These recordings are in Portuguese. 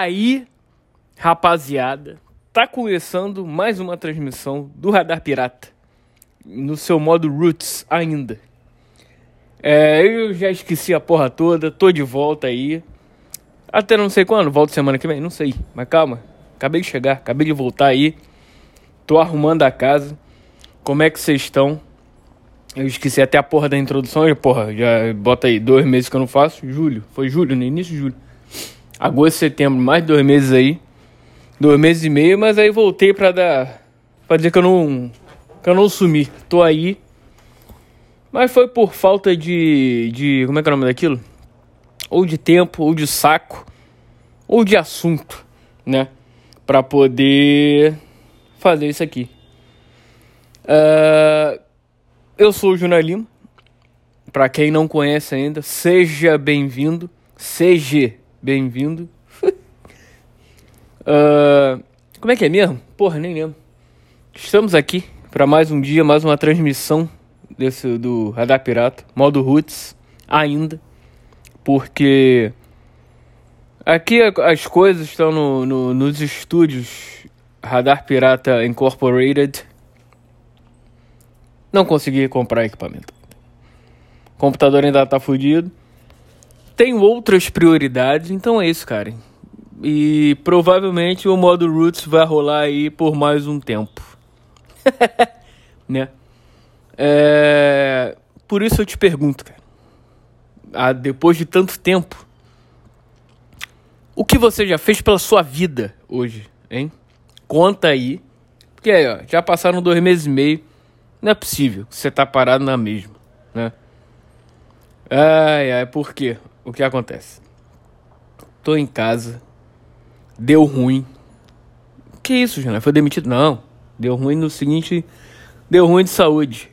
aí, rapaziada, tá começando mais uma transmissão do Radar Pirata no seu modo Roots ainda. É, eu já esqueci a porra toda, tô de volta aí. Até não sei quando, volto semana que vem, não sei. Mas calma, acabei de chegar, acabei de voltar aí. Tô arrumando a casa. Como é que vocês estão? Eu esqueci até a porra da introdução, porra, já bota aí dois meses que eu não faço. Julho, foi julho, no início de julho. Agosto, setembro, mais de dois meses aí. Dois meses e meio, mas aí voltei pra dar. pra dizer que eu não. que eu não sumi. Tô aí mas foi por falta de, de. Como é que é o nome daquilo? Ou de tempo, ou de saco, ou de assunto, né? Pra poder fazer isso aqui. Uh, eu sou o Júnior Lima. Pra quem não conhece ainda, seja bem-vindo. Seja bem-vindo. uh, como é que é mesmo? Porra, nem lembro. Estamos aqui para mais um dia, mais uma transmissão desse do Radar Pirata, modo Roots, ainda, porque aqui as coisas estão no, no, nos estúdios Radar Pirata Incorporated. Não consegui comprar equipamento. O computador ainda tá fudido. Tenho outras prioridades, então é isso, cara. E provavelmente o modo Roots vai rolar aí por mais um tempo. né? É... Por isso eu te pergunto, cara. Ah, depois de tanto tempo, o que você já fez pela sua vida hoje, hein? Conta aí. Porque aí, ó, já passaram dois meses e meio. Não é possível que você tá parado na mesma, né? Ai, ai, por quê? O que acontece? Tô em casa. Deu ruim. Que isso, Jana? Foi demitido? Não. Deu ruim no seguinte. Deu ruim de saúde.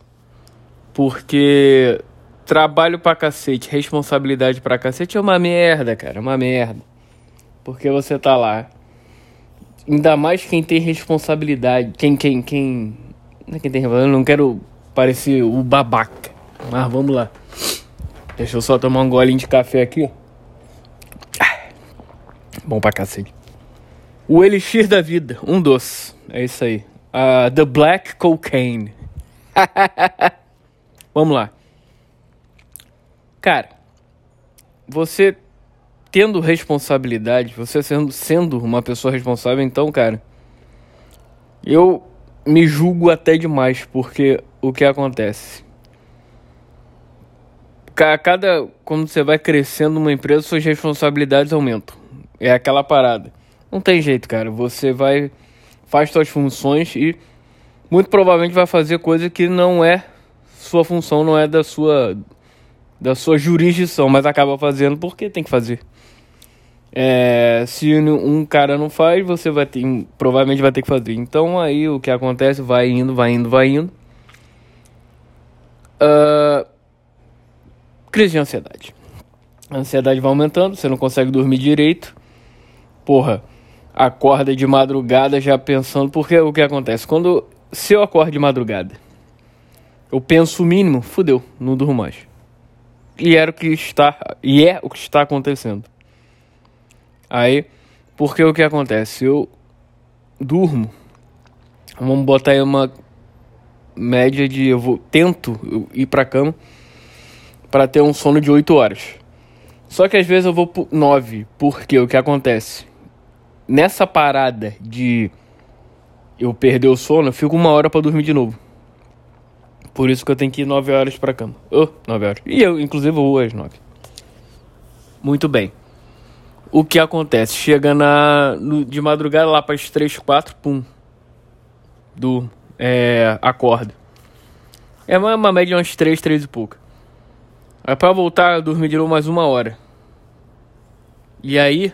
Porque trabalho pra cacete, responsabilidade pra cacete é uma merda, cara, é uma merda. Porque você tá lá. Ainda mais quem tem responsabilidade. Quem, quem, quem. Não é quem tem Eu não quero parecer o babaca. Mas vamos lá. Deixa eu só tomar um golinho de café aqui, Bom pra cacete. O Elixir da Vida, um doce. É isso aí. Uh, the Black Cocaine. Vamos lá. Cara, você tendo responsabilidade, você sendo, sendo uma pessoa responsável, então, cara, eu me julgo até demais, porque o que acontece? Cada. Quando você vai crescendo numa empresa, suas responsabilidades aumentam. É aquela parada. Não tem jeito, cara. Você vai. Faz suas funções e muito provavelmente vai fazer coisa que não é sua função não é da sua da sua jurisdição, mas acaba fazendo porque tem que fazer. É, se um cara não faz, você vai ter, provavelmente vai ter que fazer. Então aí o que acontece, vai indo, vai indo, vai indo. Uh, crise de ansiedade. A ansiedade vai aumentando, você não consegue dormir direito. Porra, acorda de madrugada já pensando. Porque o que acontece? Quando. Se eu acordo de madrugada eu penso o mínimo, fudeu, não durmo mais. E era o que está, e é o que está acontecendo. Aí, porque o que acontece? Eu durmo, vamos botar aí uma média de, eu vou, tento ir pra cama para ter um sono de 8 horas. Só que às vezes eu vou por 9, porque o que acontece? Nessa parada de eu perder o sono, eu fico uma hora para dormir de novo. Por isso que eu tenho que ir 9 horas pra cama. Oh, 9 horas. E eu, inclusive, vou às 9. Muito bem. O que acontece? Chega na, no, de madrugada lá para as 3, 4, pum. Do. É. Acordo. É uma, uma média de umas 3, 3 e pouco. Aí pra voltar, eu dormir de novo mais uma hora. E aí.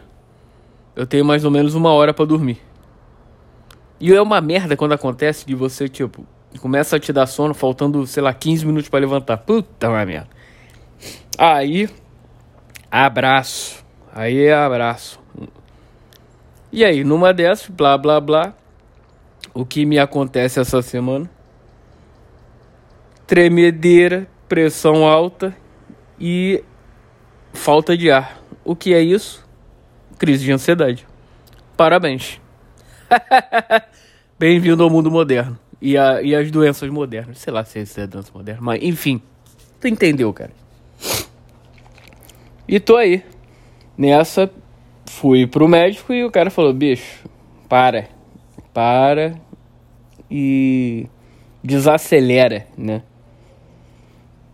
Eu tenho mais ou menos uma hora para dormir. E é uma merda quando acontece de você, tipo, Começa a te dar sono, faltando, sei lá, 15 minutos para levantar. Puta merda. Aí, abraço. Aí é abraço. E aí, numa dessas, blá blá blá. O que me acontece essa semana? Tremedeira, pressão alta e falta de ar. O que é isso? Crise de ansiedade. parabéns. Bem-vindo ao mundo moderno. E, a, e as doenças modernas. Sei lá se isso é doença moderna, mas enfim. Tu entendeu, cara. E tô aí. Nessa, fui pro médico e o cara falou: bicho, para. Para. E desacelera, né?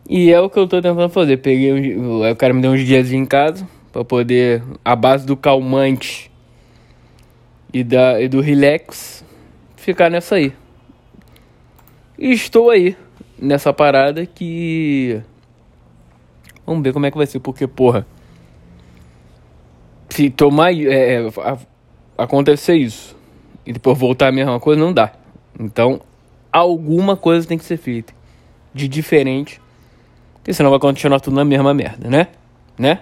E é o que eu tô tentando fazer. Peguei, um, o cara me deu uns dias em casa para poder, a base do calmante e, da, e do relax, ficar nessa aí. E estou aí, nessa parada que. Vamos ver como é que vai ser, porque, porra. Se tomar. É, é, acontecer isso e depois voltar a mesma coisa, não dá. Então, alguma coisa tem que ser feita de diferente, porque senão vai continuar tudo na mesma merda, né? Né?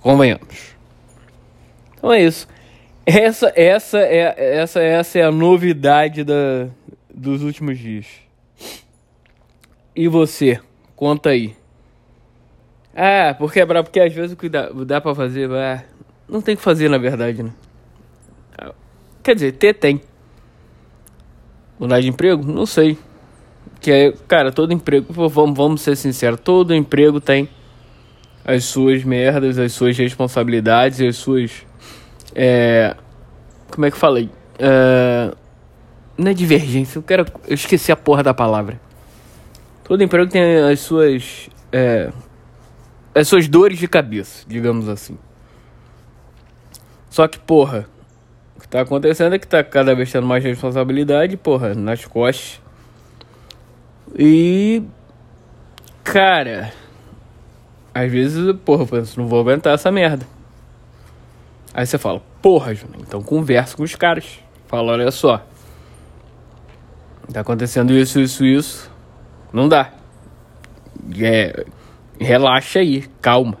Convenhamos. Então é isso. Essa, essa, é, essa, essa é a novidade da, dos últimos dias. E você? Conta aí. Ah, porque é brabo, porque às vezes o que dá, dá pra fazer, ah, não tem que fazer na verdade, né? Quer dizer, ter tem. Mudar de emprego? Não sei. Que é, cara, todo emprego, vamos, vamos ser sinceros, todo emprego tem as suas merdas, as suas responsabilidades, as suas. É, como é que eu falei? É, não é divergência, eu quero. Eu esqueci a porra da palavra. Todo emprego tem as suas. É, as suas dores de cabeça, digamos assim. Só que, porra, o que tá acontecendo é que tá cada vez tendo mais responsabilidade, porra, nas costas. E. Cara. Às vezes, porra, eu penso, não vou aguentar essa merda. Aí você fala, porra, Júnior, então conversa com os caras. Fala, olha só. Tá acontecendo isso, isso, isso. Não dá. É, relaxa aí, calma.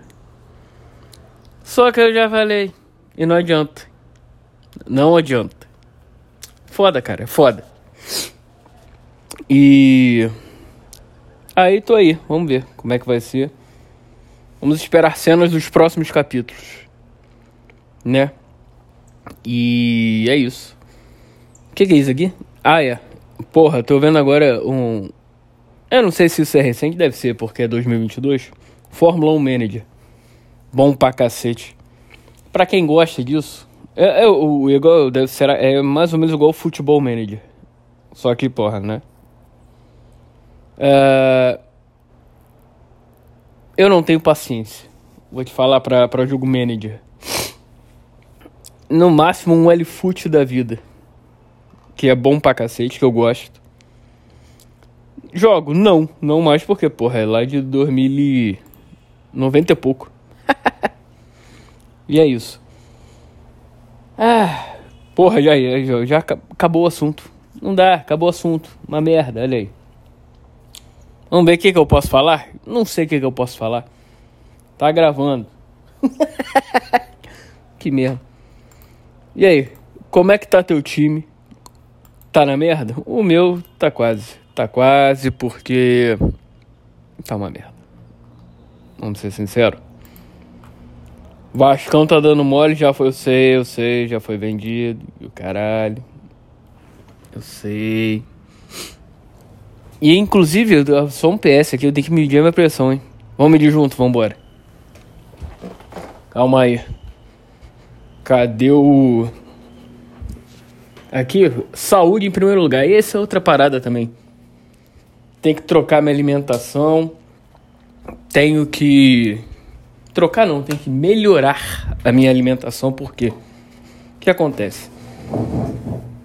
Só que eu já falei. E não adianta. Não adianta. Foda, cara, é foda. E. Aí tô aí, vamos ver como é que vai ser. Vamos esperar cenas dos próximos capítulos. Né? E é isso. O que, que, é isso aqui? Ah, é. Porra, tô vendo agora um. Eu não sei se isso é recente, deve ser, porque é 2022. Fórmula 1 Manager. Bom pra cacete. Pra quem gosta disso, é, é o igual deve ser é mais ou menos igual o Futebol Manager. Só que, porra, né? É, eu não tenho paciência. Vou te falar pra, pra jogo manager. No máximo um L-Foot da vida. Que é bom pra cacete, que eu gosto. Jogo? Não. Não mais porque, porra, é lá de 2090 e pouco. e é isso. Ah, porra, já, já, já acabou o assunto. Não dá, acabou o assunto. Uma merda, olha aí. Vamos ver o que, que eu posso falar? Não sei o que, que eu posso falar. Tá gravando. que merda. E aí, como é que tá teu time? Tá na merda? O meu tá quase. Tá quase porque. Tá uma merda. Vamos ser sinceros. Vascão tá dando mole, já foi, eu sei, eu sei, já foi vendido. E o caralho. Eu sei. E inclusive, só um PS aqui, eu tenho que medir a minha pressão, hein? Vamos medir junto, vambora. Calma aí. Cadê o. Aqui, saúde em primeiro lugar. Essa é outra parada também. Tem que trocar minha alimentação. Tenho que. Trocar não, tenho que melhorar a minha alimentação, porque. O que acontece?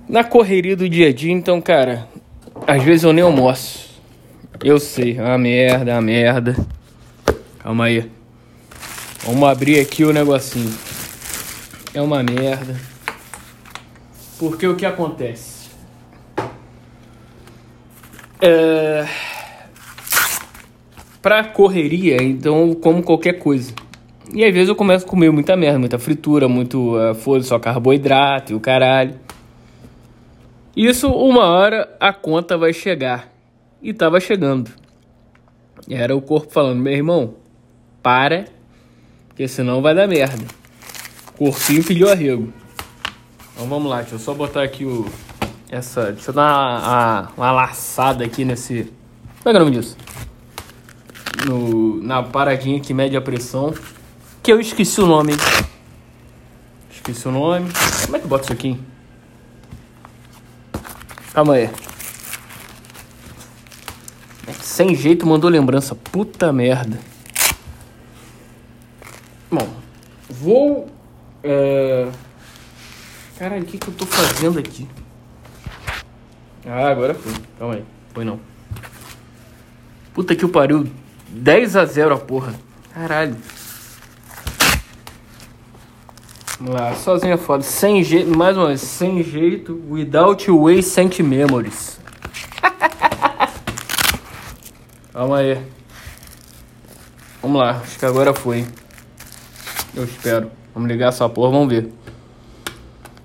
Na correria do dia a dia, então, cara, às vezes eu nem almoço. Eu sei, é uma merda, é uma merda. Calma aí. Vamos abrir aqui o negocinho. É uma merda. Porque o que acontece? É... Pra correria, então como qualquer coisa. E às vezes eu começo a comer muita merda, muita fritura, muito uh, foda só carboidrato e o caralho. Isso, uma hora a conta vai chegar. E tava chegando. Era o corpo falando: meu irmão, para, porque senão vai dar merda. Corpinho pediu arrego. Então vamos lá, deixa eu só botar aqui o. Essa. Deixa eu dar uma, uma, uma laçada aqui nesse. Como é que é o nome disso? No, na paradinha que mede a pressão. Que eu esqueci o nome. Esqueci o nome. Como é que bota isso aqui? Calma aí. Sem jeito mandou lembrança. Puta merda. Bom, vou. É... Caralho, o que, que eu tô fazendo aqui? Ah, agora foi. Calma aí. Foi não. Puta que o pariu. 10 a 0 a porra. Caralho. Vamos lá, sozinho é foda. Sem jeito, mais uma vez, sem jeito. Without way, sent memories. Calma aí. Vamos lá, acho que agora foi. Eu espero. Vamos ligar essa porra, vamos ver.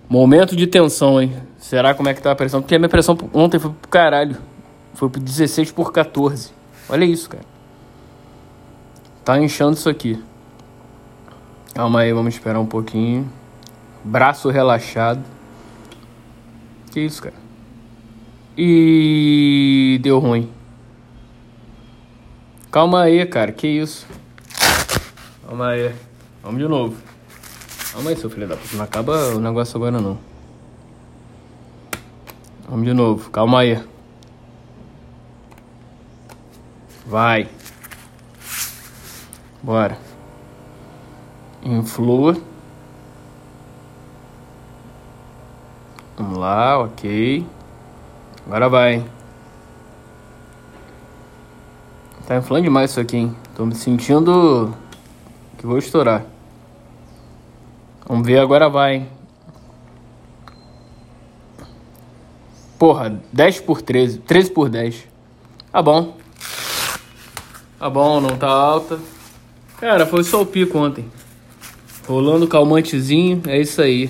Momento de tensão, hein? Será como é que tá a pressão? Porque a minha pressão ontem foi pro caralho. Foi pro 16 por 14. Olha isso, cara. Tá inchando isso aqui. Calma aí, vamos esperar um pouquinho. Braço relaxado. Que isso, cara? E deu ruim. Calma aí, cara. Que isso? Calma aí. Vamos de novo. Calma aí, seu filho da puta. Não acaba o negócio agora, não. Vamos de novo. Calma aí. Vai. Bora. Influa. Vamos lá, ok. Agora vai. Tá inflando demais isso aqui, hein? Tô me sentindo que vou estourar. Vamos ver, agora vai, hein? Porra, 10 por 13. 13 por 10. Tá bom. Tá bom, não tá alta. Cara, foi só o pico ontem. Rolando calmantezinho, é isso aí.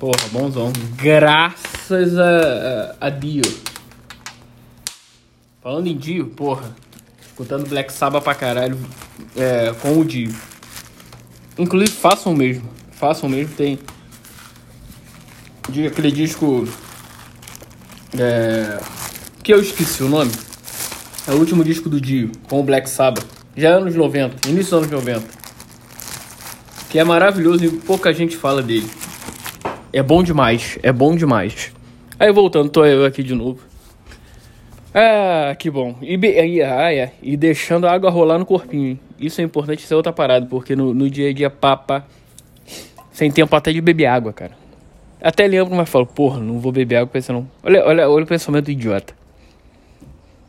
Porra, bonzão. Graças a, a, a Dio. Falando em Dio, porra. Escutando Black Sabbath pra caralho é, com o Dio. Inclusive, façam mesmo. Façam mesmo. Tem aquele disco é, que eu esqueci o nome. É o último disco do Dio com o Black Sabbath. Já é anos 90, início dos anos 90. Que é maravilhoso e pouca gente fala dele. É bom demais, é bom demais. Aí voltando, tô eu aqui de novo. Ah, que bom. E, e, ah, é. e deixando a água rolar no corpinho. Hein? Isso é importante, isso é outra parada, porque no, no dia a dia, papa, sem tempo até de beber água, cara. Até lembro, mas falo, porra, não vou beber água pensando. Olha, olha, olha o pensamento idiota.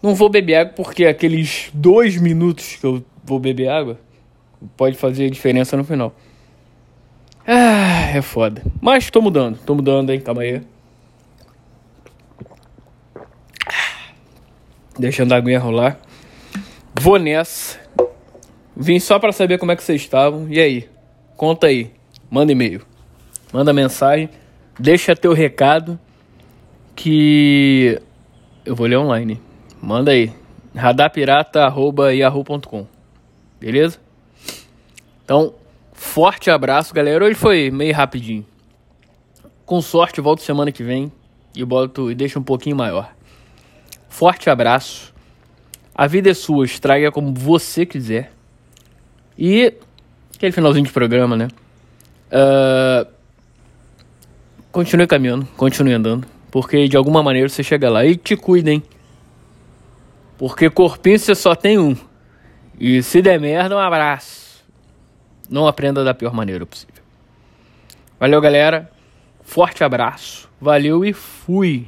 Não vou beber água porque aqueles dois minutos que eu vou beber água pode fazer diferença no final. Ah, é foda. Mas tô mudando, tô mudando, hein? Calma aí. Deixando a aguinha rolar. Vou nessa. Vim só para saber como é que vocês estavam. E aí? Conta aí. Manda e-mail. Manda mensagem. Deixa teu recado. Que eu vou ler online. Manda aí. radarpirata.yahoo.com Beleza? Então, forte abraço, galera. Hoje foi meio rapidinho. Com sorte, volto semana que vem e boto e deixo um pouquinho maior. Forte abraço. A vida é sua, estraga como você quiser. E aquele finalzinho de programa, né? Uh, continue caminhando, continue andando. Porque de alguma maneira você chega lá. E te cuidem. Porque corpinho você só tem um. E se der merda, um abraço. Não aprenda da pior maneira possível. Valeu, galera. Forte abraço. Valeu e fui.